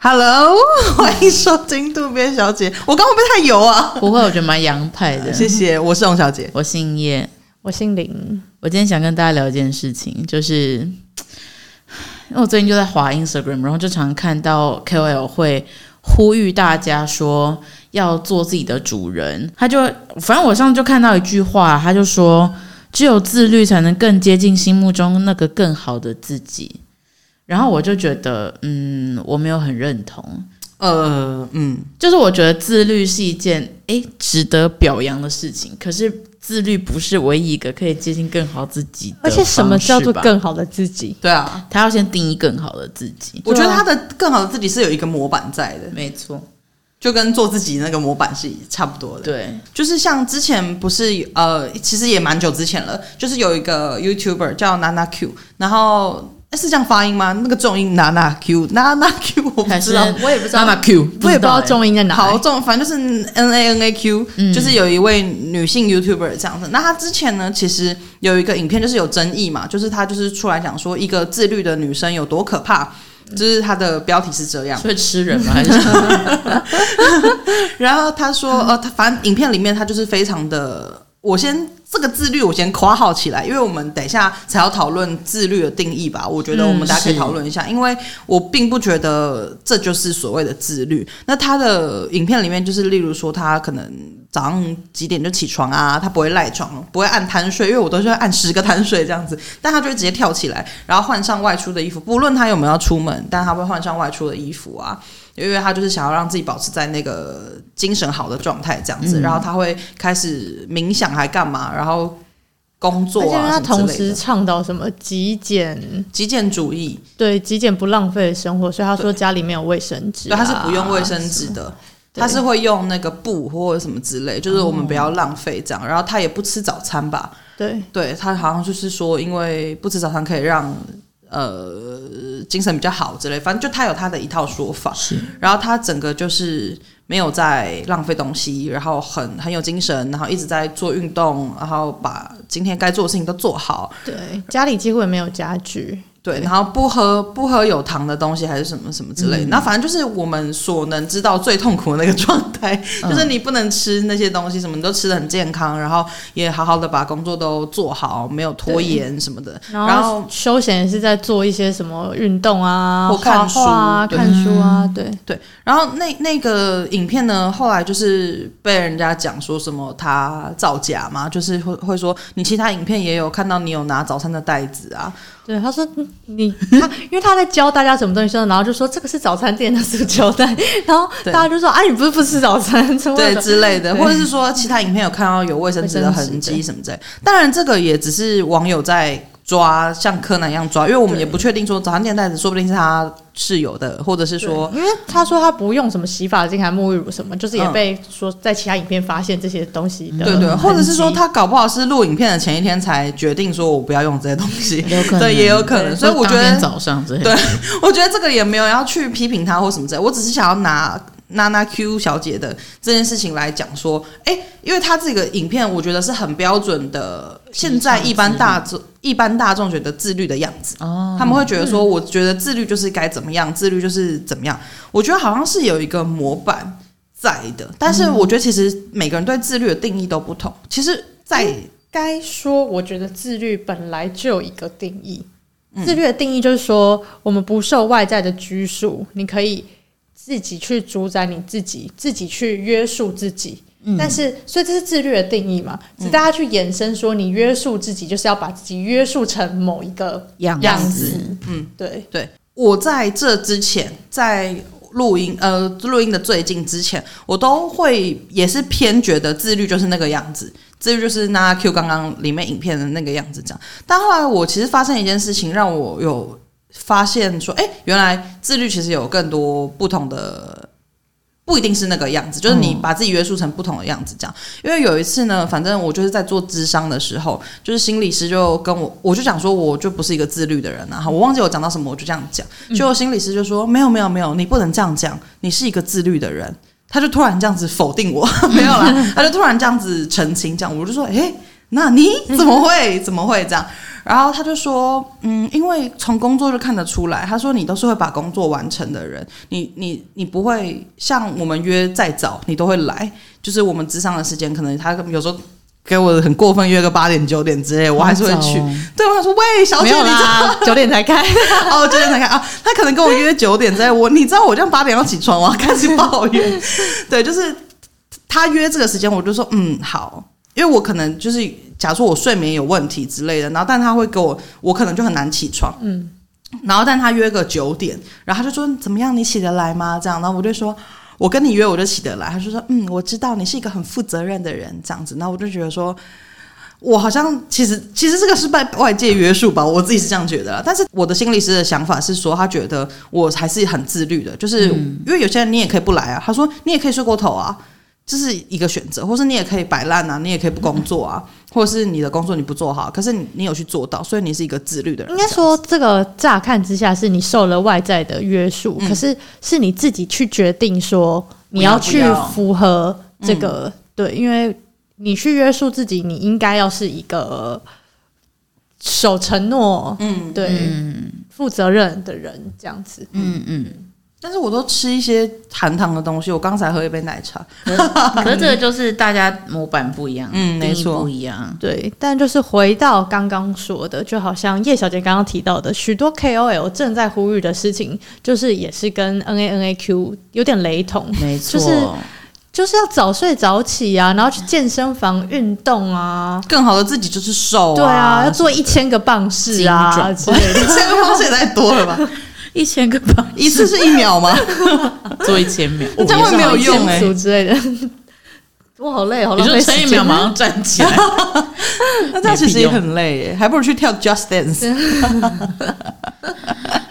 Hello，欢迎收听渡边小姐。我刚刚会不会太油啊？不会，我觉得蛮洋派的。谢谢，我是龙小姐，我姓叶，我姓林。我今天想跟大家聊一件事情，就是 因为我最近就在滑 Instagram，然后就常看到 KOL 会呼吁大家说要做自己的主人。他就反正我上次就看到一句话，他就说只有自律才能更接近心目中那个更好的自己。然后我就觉得，嗯，我没有很认同，呃，嗯，就是我觉得自律是一件诶值得表扬的事情，可是自律不是唯一一个可以接近更好自己的。而且什么叫做更好的自己？对啊，他要先定义更好的自己。我觉得他的更好的自己是有一个模板在的，没错，就跟做自己那个模板是差不多的。对，就是像之前不是呃，其实也蛮久之前了，就是有一个 YouTuber 叫 Nana Q，然后。是这样发音吗？那个重音 Nana Q Nana Q 我不知道，我也不知道 Nana Q，我也不知道重音在哪。好重，反正就是 N A N A Q，、嗯、就是有一位女性 YouTuber 这样子。那她之前呢，其实有一个影片就是有争议嘛，就是她就是出来讲说一个自律的女生有多可怕，就是她的标题是这样，会吃人吗？还是 然后她说呃，她反正影片里面她就是非常的，我先。这个自律我先夸号起来，因为我们等一下才要讨论自律的定义吧。我觉得我们大家可以讨论一下，因为我并不觉得这就是所谓的自律。那他的影片里面就是，例如说他可能早上几点就起床啊，他不会赖床，不会按贪睡，因为我都是会按十个贪睡这样子，但他就会直接跳起来，然后换上外出的衣服，不论他有没有要出门，但他会换上外出的衣服啊。因为他就是想要让自己保持在那个精神好的状态，这样子，嗯、然后他会开始冥想，还干嘛？然后工作啊，他同时倡导什么极简、极简主义，对，极简不浪费的生活。所以他说家里没有卫生纸、啊，对，他是不用卫生纸的，他是会用那个布或者什么之类，就是我们不要浪费这样。然后他也不吃早餐吧？对，对他好像就是说，因为不吃早餐可以让。呃，精神比较好之类，反正就他有他的一套说法。是，然后他整个就是没有在浪费东西，然后很很有精神，然后一直在做运动，然后把今天该做的事情都做好。对，家里几乎也没有家具。对，然后不喝不喝有糖的东西，还是什么什么之类的。那、嗯、反正就是我们所能知道最痛苦的那个状态，嗯、就是你不能吃那些东西，什么你都吃的很健康，然后也好好的把工作都做好，没有拖延什么的。然后休闲也是在做一些什么运动啊，或看书啊，看书啊，对对。然后那那个影片呢，后来就是被人家讲说什么他造假嘛，就是会会说你其他影片也有看到你有拿早餐的袋子啊。对，他说你他，因为他在教大家什么东西，然后就说这个是早餐店的塑胶袋，然后大家就说啊，你不是不吃早餐，对之类的，或者是说其他影片有看到有卫生纸的痕迹什么之类。当然，这个也只是网友在。抓像柯南一样抓，因为我们也不确定说早餐店袋子说不定是他室友的，或者是说，因为他说他不用什么洗发精还沐浴乳什么，就是也被说在其他影片发现这些东西的。对对，或者是说他搞不好是录影片的前一天才决定说我不要用这些东西，有可能，对，也有可能。所以我觉得早上这对，我觉得这个也没有要去批评他或什么之类，我只是想要拿。娜娜 Q 小姐的这件事情来讲说，哎、欸，因为她这个影片，我觉得是很标准的。现在一般大众一般大众觉得自律的样子，哦，他们会觉得说，我觉得自律就是该怎么样，自律就是怎么样。我觉得好像是有一个模板在的，但是我觉得其实每个人对自律的定义都不同。其实，在该说，我觉得自律本来就有一个定义。自律的定义就是说，我们不受外在的拘束，你可以。自己去主宰你自己，自己去约束自己。嗯、但是，所以这是自律的定义嘛？是大家去延伸说，你约束自己，就是要把自己约束成某一个样子。样子嗯，对对。我在这之前，在录音呃录音的最近之前，我都会也是偏觉得自律就是那个样子，自律就是那 Q 刚刚里面影片的那个样子这样。但后来我其实发生一件事情，让我有。发现说，哎、原来自律其实有更多不同的，不一定是那个样子，就是你把自己约束成不同的样子，这样。因为有一次呢，反正我就是在做咨商的时候，就是心理师就跟我，我就讲说，我就不是一个自律的人啊。我忘记我讲到什么，我就这样讲。就心理师就说，没有，没有，没有，你不能这样讲，你是一个自律的人。他就突然这样子否定我，没有啦，他就突然这样子澄清，这样我就说，哎、欸，那你怎么会，怎么会这样？然后他就说，嗯，因为从工作就看得出来，他说你都是会把工作完成的人，你你你不会像我们约再早你都会来，就是我们咨商的时间可能他有时候。给我很过分约个八点九点之类，我还是会去。对，我想说，喂，小姐，你九点才开 哦，九点才开啊。他可能跟我约九点之类，我你知道我这样八点要起床，我要开始抱怨。对，就是他约这个时间，我就说嗯好，因为我可能就是假如说我睡眠有问题之类的，然后但他会给我，我可能就很难起床。嗯，然后但他约个九点，然后他就说怎么样，你起得来吗？这样，然后我就说。我跟你约，我就起得来。他就说：“嗯，我知道你是一个很负责任的人，这样子。”那我就觉得说，我好像其实其实这个是被外界约束吧，我自己是这样觉得。但是我的心理师的想法是说，他觉得我还是很自律的，就是因为有些人你也可以不来啊。他说你也可以睡过头啊。这是一个选择，或是你也可以摆烂啊，你也可以不工作啊，或者是你的工作你不做好，可是你你有去做到，所以你是一个自律的人。应该说，这个乍看之下是你受了外在的约束，嗯、可是是你自己去决定说你要去符合这个，不要不要对，因为你去约束自己，你应该要是一个守承诺，嗯，对，嗯、负责任的人，这样子，嗯嗯。但是我都吃一些含糖的东西，我刚才喝一杯奶茶。可是，可是这个就是大家模板不一样，嗯，没错，不一样。对，但就是回到刚刚说的，就好像叶小姐刚刚提到的，许多 KOL 正在呼吁的事情，就是也是跟 NANAQ 有点雷同，没错，就是就是要早睡早起啊，然后去健身房运动啊，更好的自己就是瘦啊，对啊，要做一千个棒式啊，一千个棒式也太多了吧。一千个吧，一次是一秒吗？做一千秒，这样会没有用哎、欸，之类的。我好累，好累。你就撑一秒，马上站起来。那这样其实也很累耶，还不如去跳 Just Dance。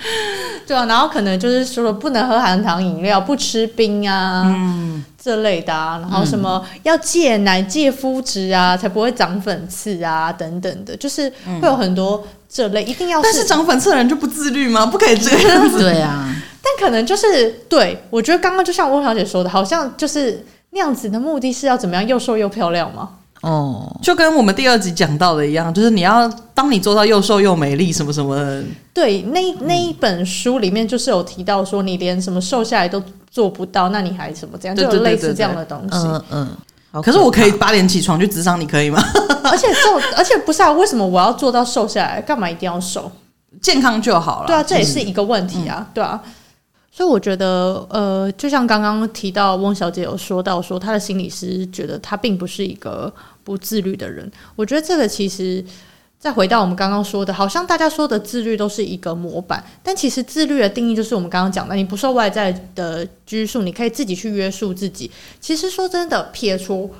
对啊，然后可能就是说不能喝含糖饮料，不吃冰啊，嗯，这类的啊，然后什么要戒奶、戒麸质啊，才不会长粉刺啊，等等的，就是会有很多这类，一定要。但是长粉刺的人就不自律吗？不可以这样子。对啊，但可能就是对，我觉得刚刚就像翁小姐说的，好像就是那样子的目的是要怎么样又瘦又漂亮吗？哦，就跟我们第二集讲到的一样，就是你要当你做到又瘦又美丽什么什么的。对，那那一本书里面就是有提到说，你连什么瘦下来都做不到，那你还什么这样？就有类似这样的东西。嗯嗯。可，可是我可以八点起床去职场，你可以吗？而且做，而且不是啊？为什么我要做到瘦下来？干嘛一定要瘦？健康就好了。对啊，这也是一个问题啊。嗯、对啊。所以我觉得，呃，就像刚刚提到翁小姐有说到，说她的心理师觉得她并不是一个不自律的人。我觉得这个其实再回到我们刚刚说的，好像大家说的自律都是一个模板，但其实自律的定义就是我们刚刚讲的，你不受外在的拘束，你可以自己去约束自己。其实说真的，撇除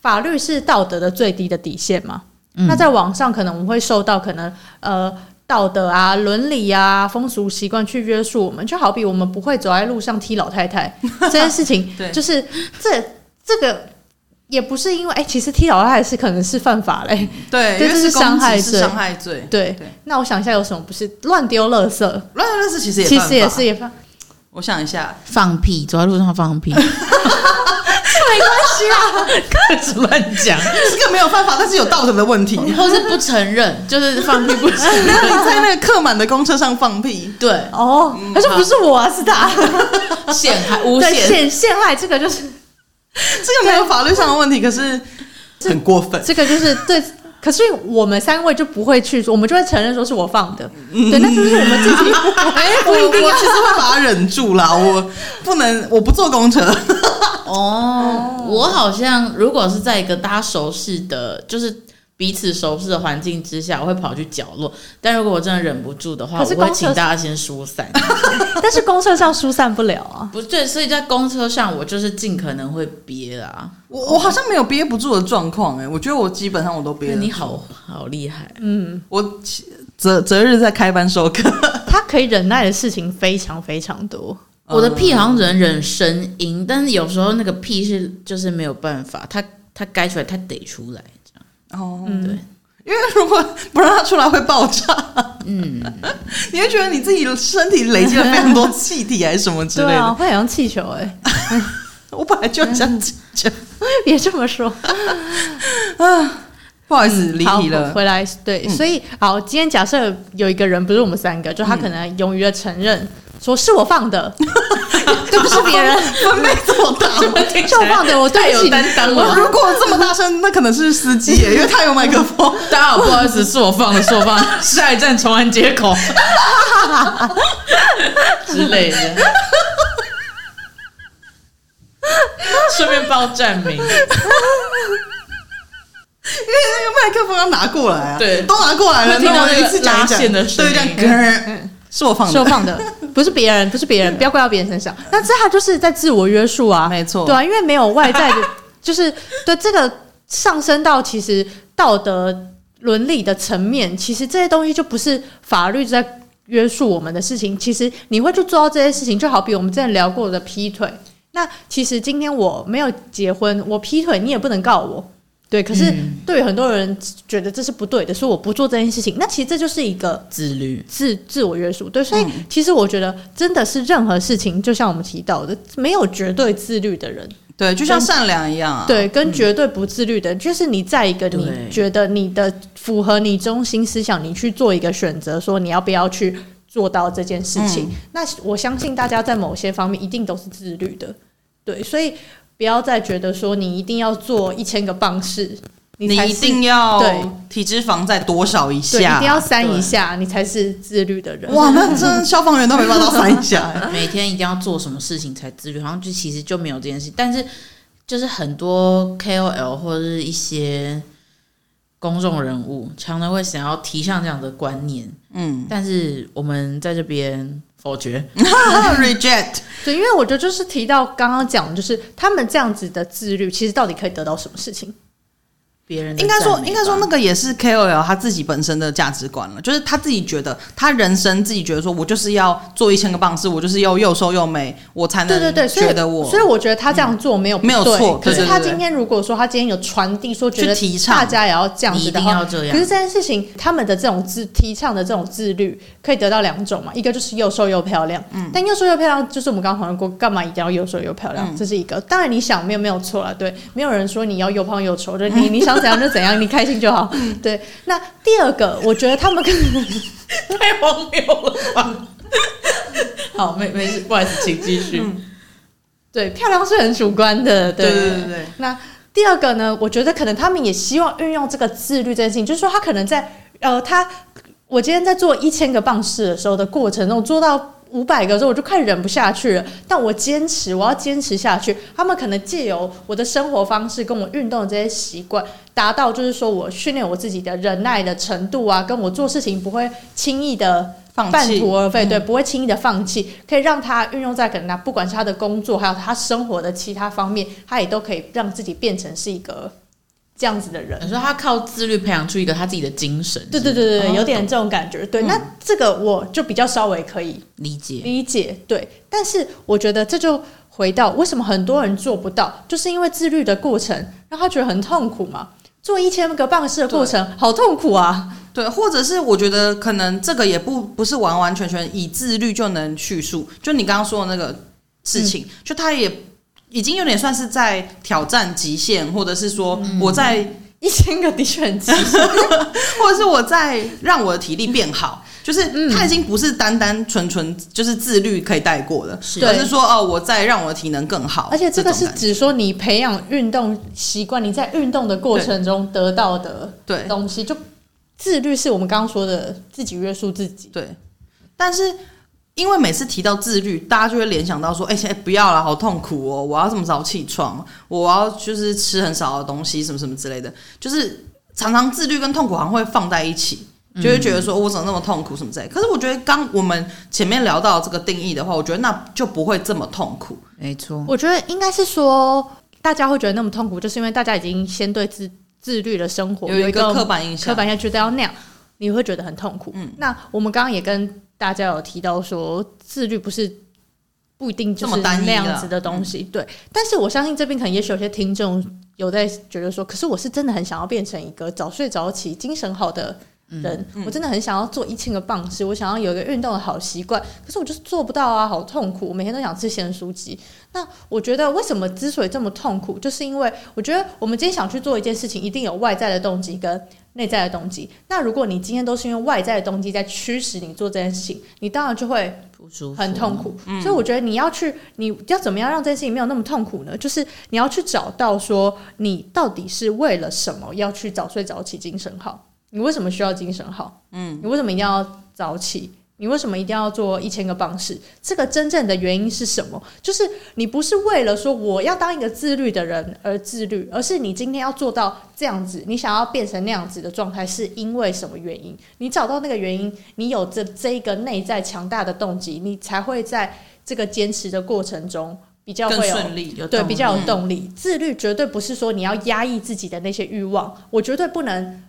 法律是道德的最低的底线嘛，嗯、那在网上可能我们会受到可能呃。道德啊、伦理啊、风俗习惯去约束我们，就好比我们不会走在路上踢老太太 这件事情，就是这这个也不是因为哎、欸，其实踢老太太是可能是犯法嘞，对，这是伤害罪，伤害罪。对，那我想一下有什么不是乱丢垃圾？乱丢垃圾其实也其实也是也犯。我想一下，放屁，走在路上放屁。没关系啦，开始乱讲，这个没有办法，但是有道德的问题，或是不承认，就是放屁不承认，你 在那个客满的公车上放屁，对，哦，他说不是我啊，是他。陷害，诬陷，陷陷害，这个就是这个没有法律上的问题，可是很过分，这个就是对。可是我们三位就不会去说，我们就会承认说是我放的，嗯、对，那就是我们自己。哎，我我其实会把它忍住啦，我不能，我不坐公车。哦，我好像如果是在一个大家熟悉的，就是。彼此熟悉的环境之下，我会跑去角落。但如果我真的忍不住的话，我会请大家先疏散。但是公车上疏散不了啊，不对，所以在公车上我就是尽可能会憋啊。我我好像没有憋不住的状况哎，我觉得我基本上我都憋。你好好厉害，嗯，我择择日在开班授课。他可以忍耐的事情非常非常多。我的屁好像只能忍声音，但是有时候那个屁是就是没有办法，他他该出来他得出来。哦，嗯，对，因为如果不让它出来会爆炸，嗯，你会觉得你自己的身体累积了非常多气体还是什么之类的，啊、会很像气球哎、欸，我本来就想气球，别这么说。啊，不好意思，离题、嗯、了。回来，对，嗯、所以好，今天假设有一个人不是我们三个，就他可能勇于的承认。嗯说是我放的，对，不是别人，分贝这么大，是 我放的，我对不起。我如果这么大声，那可能是司机耶，因为他有麦克风。大家好，不好意思，是我放的，是我放的。下一站重安街口。之类的，顺便报站名，因为那个麦克风要拿过来啊，对，都拿过来了，听到那个拉线的声音，对，这样，是我放的，是我放的。不是别人，不是别人，不要怪到别人身上。那这他就是在自我约束啊，没错，对啊，因为没有外在的，就是对这个上升到其实道德伦理的层面，其实这些东西就不是法律在约束我们的事情。其实你会去做到这些事情，就好比我们之前聊过的劈腿。那其实今天我没有结婚，我劈腿，你也不能告我。对，可是对于很多人觉得这是不对的，说我不做这件事情，那其实这就是一个自律、自自我约束。对，所以其实我觉得真的是任何事情，就像我们提到的，没有绝对自律的人。对，就像善良一样啊。对，跟绝对不自律的，就是你在一个你觉得你的符合你中心思想，你去做一个选择，说你要不要去做到这件事情。那我相信大家在某些方面一定都是自律的。对，所以。不要再觉得说你一定要做一千个棒式，你，你一定要对体脂肪在多少以下，一定要三以下，你才是自律的人。哇，那真 消防员都没办法三以下，每天一定要做什么事情才自律？好像就其实就没有这件事，但是就是很多 KOL 或者是一些公众人物，常常会想要提倡这样的观念。嗯，但是我们在这边。否决，reject。对，因为我觉得就是提到刚刚讲，就是他们这样子的自律，其实到底可以得到什么事情？别人应该说，应该说那个也是 KOL 他自己本身的价值观了，就是他自己觉得他人生自己觉得说，我就是要做一千个棒式，我就是要又瘦又美，我才能对对对，觉得我，所以我觉得他这样做没有没有错。可是他今天如果说他今天有传递说，觉得大家也要这样子的话，可是这件事情他们的这种自提倡的这种自律，可以得到两种嘛，一个就是又瘦又漂亮，嗯，但又瘦又漂亮就是我们刚刚讨论过，干嘛一定要又瘦又漂亮？这是一个，当然你想没有没有错了，对，没有人说你要又胖又丑，就你 你想怎样就怎样，你。开心就好，对。那第二个，我觉得他们可能 太荒谬了吧？好，没没事，不好意思，请继续。嗯、对，漂亮是很主观的，对对对，对，对。那第二个呢？我觉得可能他们也希望运用这个自律这件事情，就是说他可能在呃，他我今天在做一千个棒式的时候的过程中做到。五百个之后，我就快忍不下去了。但我坚持，我要坚持下去。他们可能借由我的生活方式跟我运动的这些习惯，达到就是说我训练我自己的忍耐的程度啊，跟我做事情不会轻易的半途而废，对，不会轻易的放弃，可以让他运用在可能他不管是他的工作，还有他生活的其他方面，他也都可以让自己变成是一个。这样子的人，你说他靠自律培养出一个他自己的精神，对对对对，有点这种感觉。对，那这个我就比较稍微可以理解理解。对，但是我觉得这就回到为什么很多人做不到，就是因为自律的过程让他觉得很痛苦嘛。做一千个棒式的过程好痛苦啊。对，或者是我觉得可能这个也不不是完完全全以自律就能叙述。就你刚刚说的那个事情，就他也。已经有点算是在挑战极限，或者是说我在、嗯、一千个的确很极限，或者是我在让我的体力变好，就是他已经不是单单纯纯就是自律可以带过的，是而是说哦，我在让我的体能更好。而且这个是指说你培养运动习惯，你在运动的过程中得到的对东西，就自律是我们刚刚说的自己约束自己。对，但是。因为每次提到自律，大家就会联想到说：“哎，现在不要了，好痛苦哦！我要这么早起床，我要就是吃很少的东西，什么什么之类的。”就是常常自律跟痛苦好像会放在一起，就会觉得说：“我怎么那么痛苦？什么之类的。”可是我觉得，刚我们前面聊到这个定义的话，我觉得那就不会这么痛苦。没错，我觉得应该是说，大家会觉得那么痛苦，就是因为大家已经先对自自律的生活有一个刻板印象，刻板印象觉得要那样，你会觉得很痛苦。嗯，那我们刚刚也跟。大家有提到说，自律不是不一定就是那样子的东西，对。但是我相信这边可能也许有些听众有在觉得说，可是我是真的很想要变成一个早睡早起、精神好的人，嗯、我真的很想要做一千个棒式，我想要有一个运动的好习惯，可是我就是做不到啊，好痛苦！我每天都想吃咸酥鸡。那我觉得为什么之所以这么痛苦，就是因为我觉得我们今天想去做一件事情，一定有外在的动机跟内在的动机。那如果你今天都是因为外在的动机在驱使你做这件事情，你当然就会不舒服，很痛苦。嗯、所以我觉得你要去，你要怎么样让这件事情没有那么痛苦呢？就是你要去找到说，你到底是为了什么要去早睡早起，精神好。你为什么需要精神好？嗯，你为什么一定要早起？你为什么一定要做一千个棒式？这个真正的原因是什么？就是你不是为了说我要当一个自律的人而自律，而是你今天要做到这样子，你想要变成那样子的状态，是因为什么原因？你找到那个原因，你有这这一个内在强大的动机，你才会在这个坚持的过程中比较会有对，比较有动力。自律绝对不是说你要压抑自己的那些欲望，我绝对不能。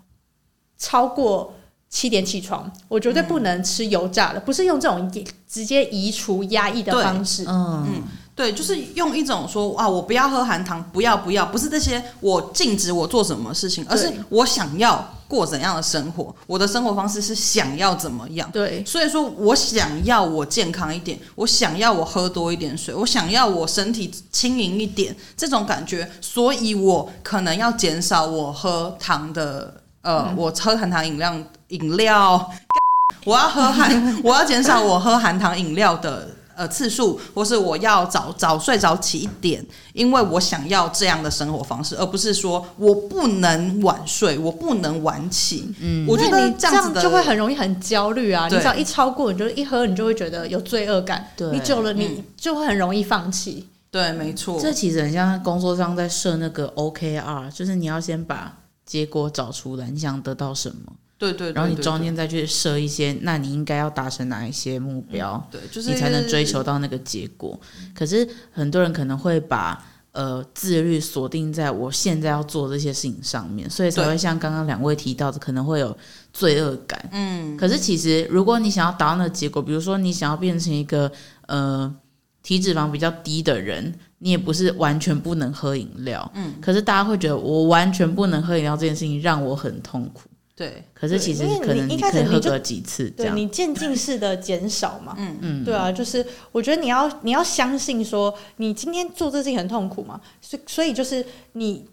超过七点起床，我绝对不能吃油炸的，嗯、不是用这种直接移除压抑的方式。嗯嗯，对，就是用一种说啊，我不要喝含糖，不要不要，不是这些我禁止我做什么事情，而是我想要过怎样的生活，我的生活方式是想要怎么样。对，所以说我想要我健康一点，我想要我喝多一点水，我想要我身体轻盈一点，这种感觉，所以我可能要减少我喝糖的。呃，嗯、我喝含糖饮料，饮料，我要喝含，我要减少我喝含糖饮料的呃次数，或是我要早早睡早起一点，因为我想要这样的生活方式，而不是说我不能晚睡，我不能晚起。嗯，我觉得你这样子就会很容易很焦虑啊！你只要一超过，你就一喝，你就会觉得有罪恶感。对，你久了，你就会很容易放弃。对，没错。这其实很像工作上在设那个 OKR，就是你要先把。结果找出来，你想得到什么？对对，对，然后你中间再去设一些，那你应该要达成哪一些目标？嗯、对，就是你才能追求到那个结果。可是很多人可能会把呃自律锁定在我现在要做这些事情上面，所以才会像刚刚两位提到的，可能会有罪恶感。嗯，可是其实如果你想要达到那个结果，比如说你想要变成一个呃。体脂肪比较低的人，你也不是完全不能喝饮料，嗯，可是大家会觉得我完全不能喝饮料这件事情让我很痛苦，对。可是其实可能你可以喝个几次，对，你渐进式的减少嘛，嗯嗯，对啊，就是我觉得你要你要相信说，你今天做这件事情很痛苦嘛，所以所以就是你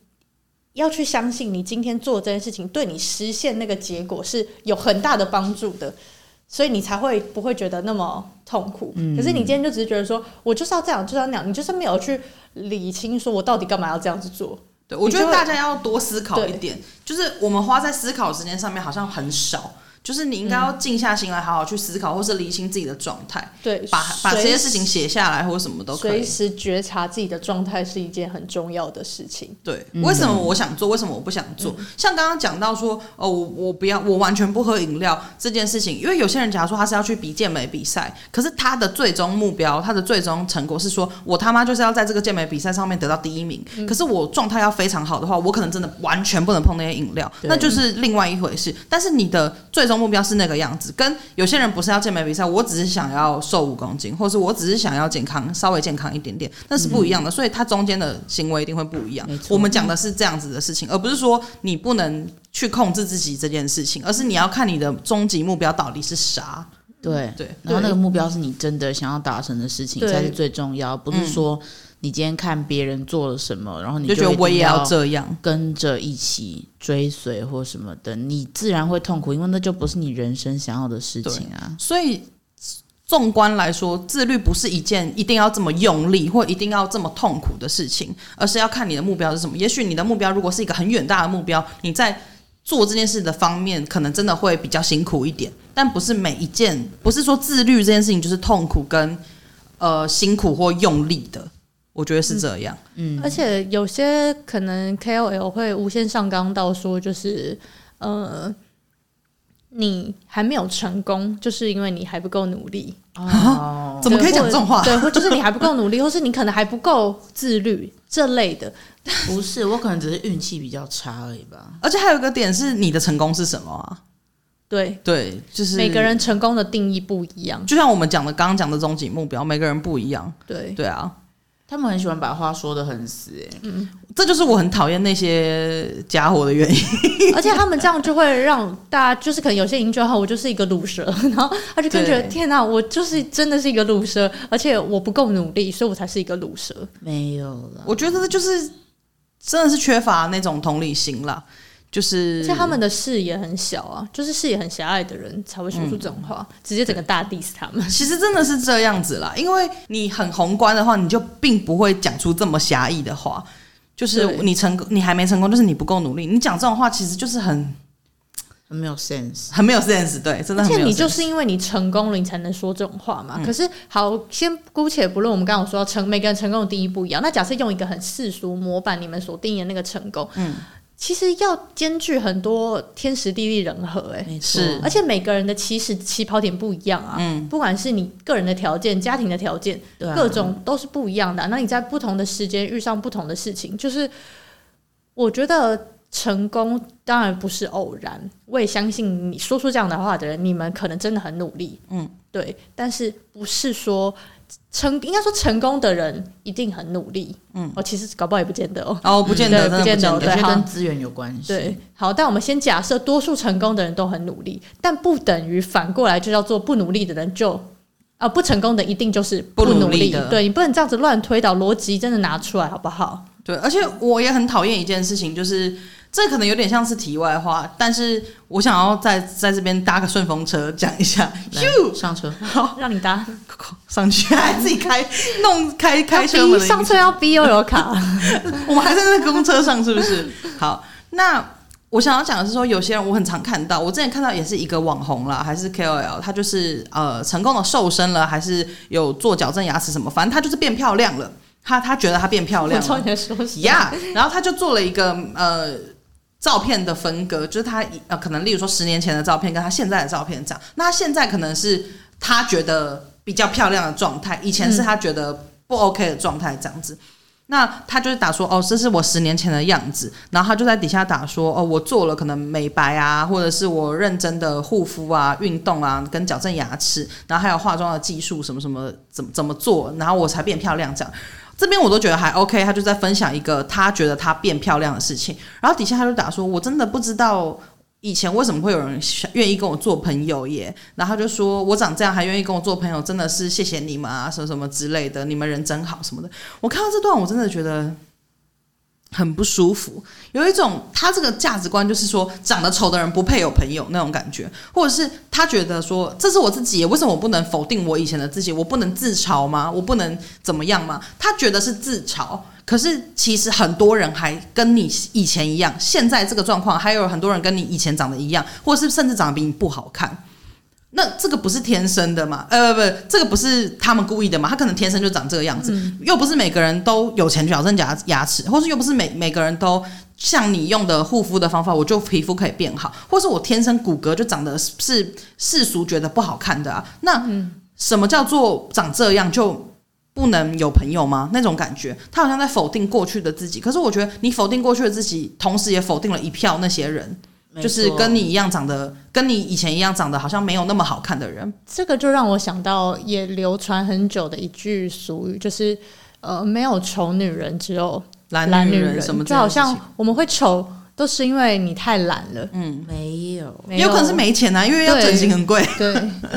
要去相信，你今天做这件事情对你实现那个结果是有很大的帮助的。所以你才会不会觉得那么痛苦。嗯、可是你今天就只是觉得说，我就是要这样，就是要那样，你就是没有去理清，说我到底干嘛要这样子做。对，我觉得大家要多思考一点，就是我们花在思考时间上面好像很少。就是你应该要静下心来，好好去思考，或是理清自己的状态。对，把把这些事情写下来，或者什么都可以。随时觉察自己的状态是一件很重要的事情。对，为什么我想做？为什么我不想做？嗯、像刚刚讲到说，哦，我我不要，我完全不喝饮料这件事情，因为有些人假如说他是要去比健美比赛，可是他的最终目标，他的最终成果是说我他妈就是要在这个健美比赛上面得到第一名。嗯、可是我状态要非常好的话，我可能真的完全不能碰那些饮料，那就是另外一回事。但是你的最终目标是那个样子。跟有些人不是要健美比赛，我只是想要瘦五公斤，或是我只是想要健康，稍微健康一点点，那是不一样的。嗯、所以它中间的行为一定会不一样。我们讲的是这样子的事情，而不是说你不能去控制自己这件事情，而是你要看你的终极目标到底是啥。对对，然后那个目标是你真的想要达成的事情才是最重要，不是说。你今天看别人做了什么，然后你就觉得我也要这样跟着一起追随或什么的，你自然会痛苦，因为那就不是你人生想要的事情啊。所以，纵观来说，自律不是一件一定要这么用力或一定要这么痛苦的事情，而是要看你的目标是什么。也许你的目标如果是一个很远大的目标，你在做这件事的方面可能真的会比较辛苦一点，但不是每一件，不是说自律这件事情就是痛苦跟呃辛苦或用力的。我觉得是这样，嗯，而且有些可能 KOL 会无限上纲到说，就是呃，你还没有成功，就是因为你还不够努力哦。怎么可以讲这种话？对，或就是你还不够努力，或是你可能还不够自律这类的。不是，我可能只是运气比较差而已吧。而且还有一个点是，你的成功是什么啊？对对，就是每个人成功的定义不一样。就像我们讲的刚刚讲的终极目标，每个人不一样。对对啊。他们很喜欢把话说的很死，哎，嗯，这就是我很讨厌那些家伙的原因。而且他们这样就会让大家，就是可能有些营救号，我就是一个鲁蛇，然后他就感觉天哪，我就是真的是一个鲁蛇，而且我不够努力，所以我才是一个鲁蛇。没有了，我觉得就是真的是缺乏那种同理心啦。就是，像他们的视野很小啊，就是视野很狭隘的人才会说出这种话，嗯、直接整个大 diss 他们。其实真的是这样子啦，因为你很宏观的话，你就并不会讲出这么狭义的话。就是你成功，你还没成功，就是你不够努力。你讲这种话，其实就是很很没有 sense，很没有 sense。对，真的很没有。而且你就是因为你成功了，你才能说这种话嘛。嗯、可是好，先姑且不论，我们刚刚说到成，每个人成功的定义不一样。那假设用一个很世俗模板，你们所定义的那个成功，嗯。其实要兼具很多天时地利人和，哎，是，而且每个人的起始起跑点不一样啊，嗯，不管是你个人的条件、家庭的条件，对啊，各种都是不一样的啊。那你在不同的时间遇上不同的事情，就是我觉得成功当然不是偶然。我也相信你说出这样的话的人，你们可能真的很努力，嗯，对，但是不是说。成应该说成功的人一定很努力，嗯，哦，其实搞不好也不见得哦，哦，不见得，不见得，有些跟资源有关系。对，好，但我们先假设多数成功的人都很努力，但不等于反过来就叫做不努力的人就啊、呃、不成功的一定就是不努力，不努力的。对，你不能这样子乱推导，逻辑真的拿出来好不好？对，而且我也很讨厌一件事情，就是。这可能有点像是题外话，但是我想要在在这边搭个顺风车讲一下。咻，上车，好，让你搭上去，还自己开弄开开车门。上车要逼悠游卡，我们还在那公车上，是不是？好，那我想要讲的是说，有些人我很常看到，我之前看到也是一个网红啦，还是 KOL，他就是呃成功的瘦身了，还是有做矫正牙齿什么，反正他就是变漂亮了。他他觉得他变漂亮了，呀，yeah, 然后他就做了一个呃。照片的分割，就是他呃，可能例如说十年前的照片跟他现在的照片这样。那他现在可能是他觉得比较漂亮的状态，以前是他觉得不 OK 的状态这样子。那他就是打说哦，这是我十年前的样子。然后他就在底下打说哦，我做了可能美白啊，或者是我认真的护肤啊、运动啊，跟矫正牙齿，然后还有化妆的技术什么什么怎么怎么做，然后我才变漂亮这样。这边我都觉得还 OK，他就在分享一个他觉得他变漂亮的事情，然后底下他就打说：“我真的不知道以前为什么会有人愿意跟我做朋友耶。”然后他就说：“我长这样还愿意跟我做朋友，真的是谢谢你们啊，什么什么之类的，你们人真好什么的。”我看到这段，我真的觉得。很不舒服，有一种他这个价值观就是说，长得丑的人不配有朋友那种感觉，或者是他觉得说，这是我自己，为什么我不能否定我以前的自己？我不能自嘲吗？我不能怎么样吗？他觉得是自嘲，可是其实很多人还跟你以前一样，现在这个状况还有很多人跟你以前长得一样，或者是甚至长得比你不好看。那这个不是天生的嘛？呃，不不，这个不是他们故意的嘛？他可能天生就长这个样子，嗯、又不是每个人都有钱矫正牙牙齿，或是又不是每每个人都像你用的护肤的方法，我就皮肤可以变好，或是我天生骨骼就长得是世俗觉得不好看的啊？那什么叫做长这样就不能有朋友吗？那种感觉，他好像在否定过去的自己。可是我觉得你否定过去的自己，同时也否定了一票那些人。就是跟你一样长得，跟你以前一样长得好像没有那么好看的人，这个就让我想到也流传很久的一句俗语，就是呃，没有丑女人，只有懒懒女人。什么？就好像我们会丑，都是因为你太懒了。嗯，没有，也有可能是没钱啊，因为要整形很贵。对，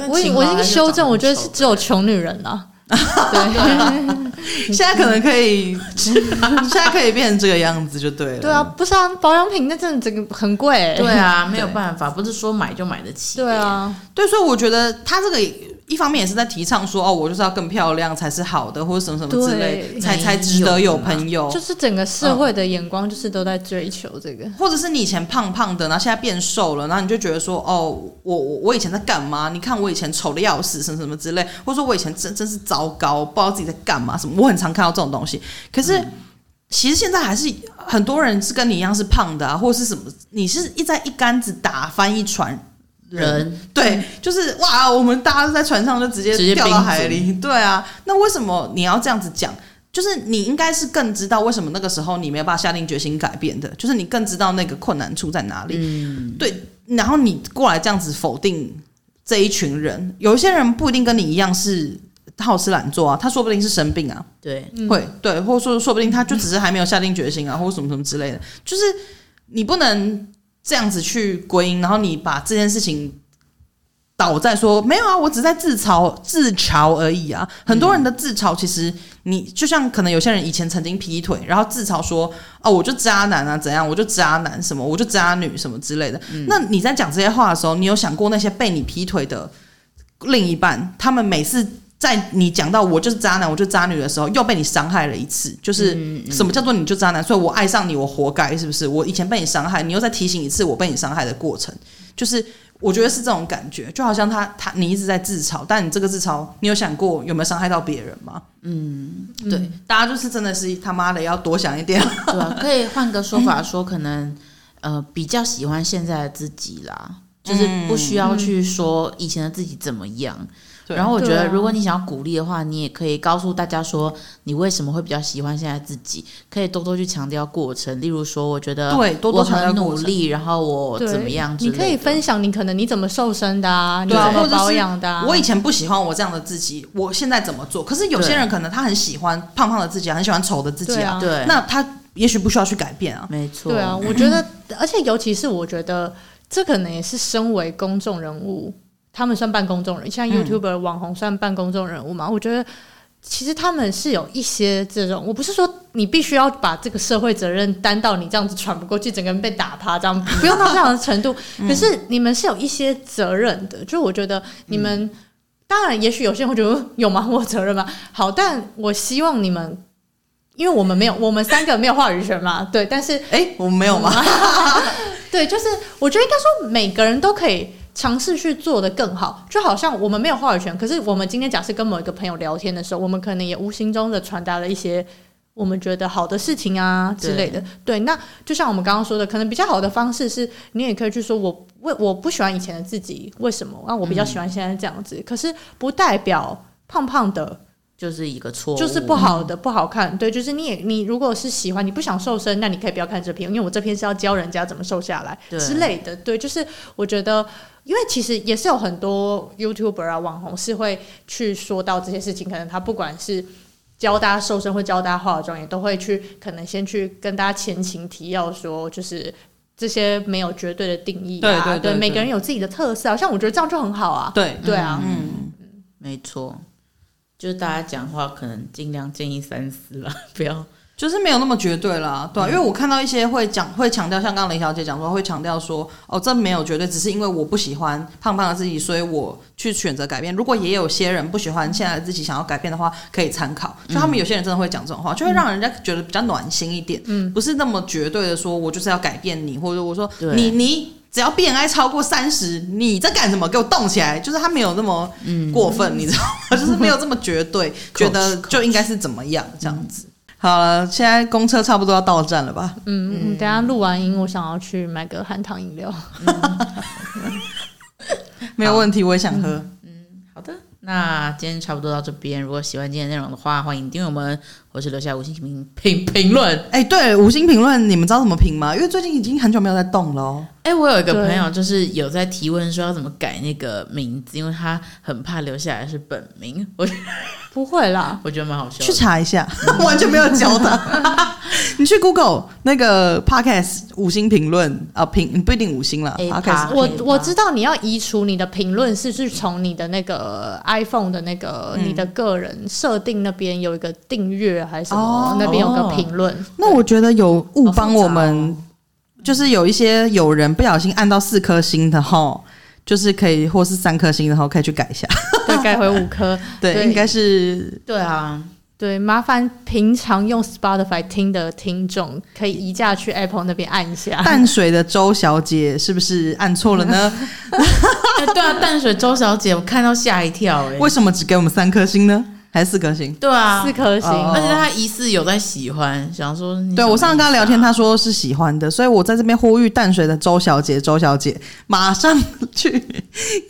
我我已经修正，我觉得是只有穷女人了。对，现在可能可以，现在可以变成这个样子就对了。对啊，不是啊，保养品那真的这个很贵、欸。对啊，没有办法，不是说买就买得起。对啊，对，所以我觉得他这个。一方面也是在提倡说哦，我就是要更漂亮才是好的，或者什么什么之类，才才值得有朋友。就是整个社会的眼光，就是都在追求这个。或者是你以前胖胖的，然后现在变瘦了，然后你就觉得说哦，我我我以前在干嘛？你看我以前丑的要死，什么什么之类，或者说我以前真真是糟糕，不知道自己在干嘛什么。我很常看到这种东西。可是、嗯、其实现在还是很多人是跟你一样是胖的啊，或者是什么？你是一在一竿子打翻一船。人对，就是哇，我们大家在船上就直接掉到海里，对啊。那为什么你要这样子讲？就是你应该是更知道为什么那个时候你没有办法下定决心改变的，就是你更知道那个困难处在哪里。嗯，对。然后你过来这样子否定这一群人，有一些人不一定跟你一样是好吃懒做啊，他说不定是生病啊，对，会对，或者说说不定他就只是还没有下定决心啊，或者什么什么之类的，就是你不能这样子去归因，然后你把这件事情。倒在说没有啊，我只在自嘲自嘲而已啊。很多人的自嘲，其实你就像可能有些人以前曾经劈腿，然后自嘲说哦，我就渣男啊，怎样，我就渣男什么，我就渣女什么之类的。那你在讲这些话的时候，你有想过那些被你劈腿的另一半，他们每次在你讲到我就是渣男，我就是渣女的时候，又被你伤害了一次？就是什么叫做你就渣男？所以我爱上你，我活该，是不是？我以前被你伤害，你又再提醒一次我被你伤害的过程，就是。我觉得是这种感觉，就好像他他你一直在自嘲，但你这个自嘲，你有想过有没有伤害到别人吗？嗯，对，嗯、大家就是真的是他妈的要多想一点，对吧？可以换个说法说，可能呃比较喜欢现在的自己啦，就是不需要去说以前的自己怎么样。对然后我觉得，如果你想要鼓励的话，你也可以告诉大家说，你为什么会比较喜欢现在自己，可以多多去强调过程。例如说，我觉得对，多多很努力，然后我怎么样？你可以分享你可能你怎么瘦身的你怎么保养的啊。我以前不喜欢我这样的自己，我现在怎么做？可是有些人可能他很喜欢胖胖的自己，很喜欢丑的自己啊。对，那他也许不需要去改变啊。没错。对啊，我觉得，而且尤其是我觉得，这可能也是身为公众人物。他们算半公众人，像 YouTuber 网红算半公众人物嘛？嗯、我觉得其实他们是有一些这种，我不是说你必须要把这个社会责任担到你这样子喘不过气，整个人被打趴这样，不用到这样的程度。嗯、可是你们是有一些责任的，就我觉得你们、嗯、当然，也许有些人会觉得有吗？我责任吗？好，但我希望你们，因为我们没有，我们三个没有话语权嘛，对。但是，哎、欸，我们没有吗？对，就是我觉得应该说每个人都可以。尝试去做的更好，就好像我们没有话语权，可是我们今天假设跟某一个朋友聊天的时候，我们可能也无形中的传达了一些我们觉得好的事情啊之类的。对，那就像我们刚刚说的，可能比较好的方式是，你也可以去说我为我不喜欢以前的自己，为什么？那我比较喜欢现在这样子，嗯、可是不代表胖胖的。就是一个错，就是不好的，不好看。对，就是你也，你如果是喜欢，你不想瘦身，那你可以不要看这篇，因为我这篇是要教人家怎么瘦下来之类的。对，就是我觉得，因为其实也是有很多 YouTuber 啊、网红是会去说到这些事情，可能他不管是教大家瘦身，或教大家化妆，也都会去可能先去跟大家前情提要说，就是这些没有绝对的定义啊，对对对，对，对，每个人有自己的特色，像我觉得这样就很好啊。对对啊，嗯，没错。就是大家讲话可能尽量建议三思了，不要就是没有那么绝对啦，对、啊、因为我看到一些会讲会强调，像刚刚林小姐讲说会强调说，哦，这没有绝对，只是因为我不喜欢胖胖的自己，所以我去选择改变。如果也有些人不喜欢现在的自己，想要改变的话，可以参考。就他们有些人真的会讲这种话，就会让人家觉得比较暖心一点，嗯，不是那么绝对的说，我就是要改变你，或者我说你你。只要 BMI 超过三十，你在干什么？给我动起来！就是他没有那么过分，嗯、你知道吗？就是没有这么绝对，觉得就应该是怎么样这样子。好了，现在公车差不多要到站了吧？嗯嗯，等下录完音，我想要去买个含糖饮料。嗯、没有问题，我也想喝。嗯，好的。那今天差不多到这边。如果喜欢今天内容的话，欢迎订阅我们，或是留下五星评评评论。哎、欸，对，五星评论，你们知道怎么评吗？因为最近已经很久没有在动了哦。哎、欸，我有一个朋友，就是有在提问说要怎么改那个名字，因为他很怕留下来是本名。我 不会啦，我觉得蛮好笑。去查一下，完全没有教他。你去 Google 那个 Podcast 五星评论啊，评不一定五星了。Podcast，我我知道你要移除你的评论，是是从你的那个 iPhone 的那个、嗯、你的个人设定那边有一个订阅还是什么？哦、那边有个评论。那我觉得有误帮我们，就是有一些有人不小心按到四颗星的哈，就是可以或是三颗星的话，可以去改一下，对，改回五颗。对，对应该是对啊。对，麻烦平常用 Spotify 听的听众可以移驾去 Apple 那边按一下。淡水的周小姐是不是按错了呢？欸、对啊，淡水周小姐，我看到吓一跳哎！为什么只给我们三颗星呢？还是四颗星？对啊，四颗星，而且他疑似有在喜欢，想说想，对我上次跟他聊天，他说是喜欢的，所以我在这边呼吁淡水的周小姐，周小姐马上去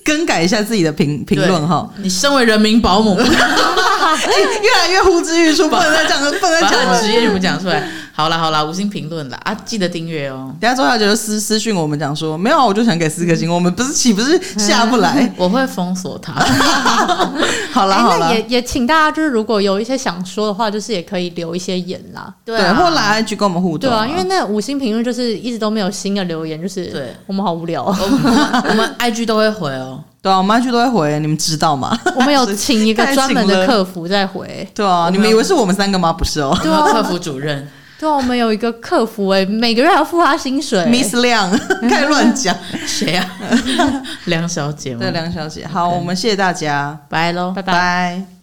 更改一下自己的评评论哈。你身为人民保姆，越来越呼之欲出，不能再讲了，不能再讲了，职业全部讲出来。好啦好啦，五星评论啦啊，记得订阅哦。等下周小姐就私私讯我们讲说，没有，我就想给四颗星，我们不是岂不是下不来？我会封锁他。好 啦好啦，那也也请大家就是如果有一些想说的话，就是也可以留一些言啦。对啊，或来 IG 跟我们互动。对啊，因为那五星评论就是一直都没有新的留言，就是对我们好无聊。我我们 IG 都会回哦。对啊，我们 IG 都会回，你们知道吗？我们有请一个专门的客服在回。对啊，你们以为是我们三个吗？不是哦。对啊，客服主任。对啊，我们有一个客服哎，每个月还要付他薪水。Miss 亮，该乱讲，谁啊？梁小姐吗？对，梁小姐。好，我们谢谢大家，拜喽，拜拜。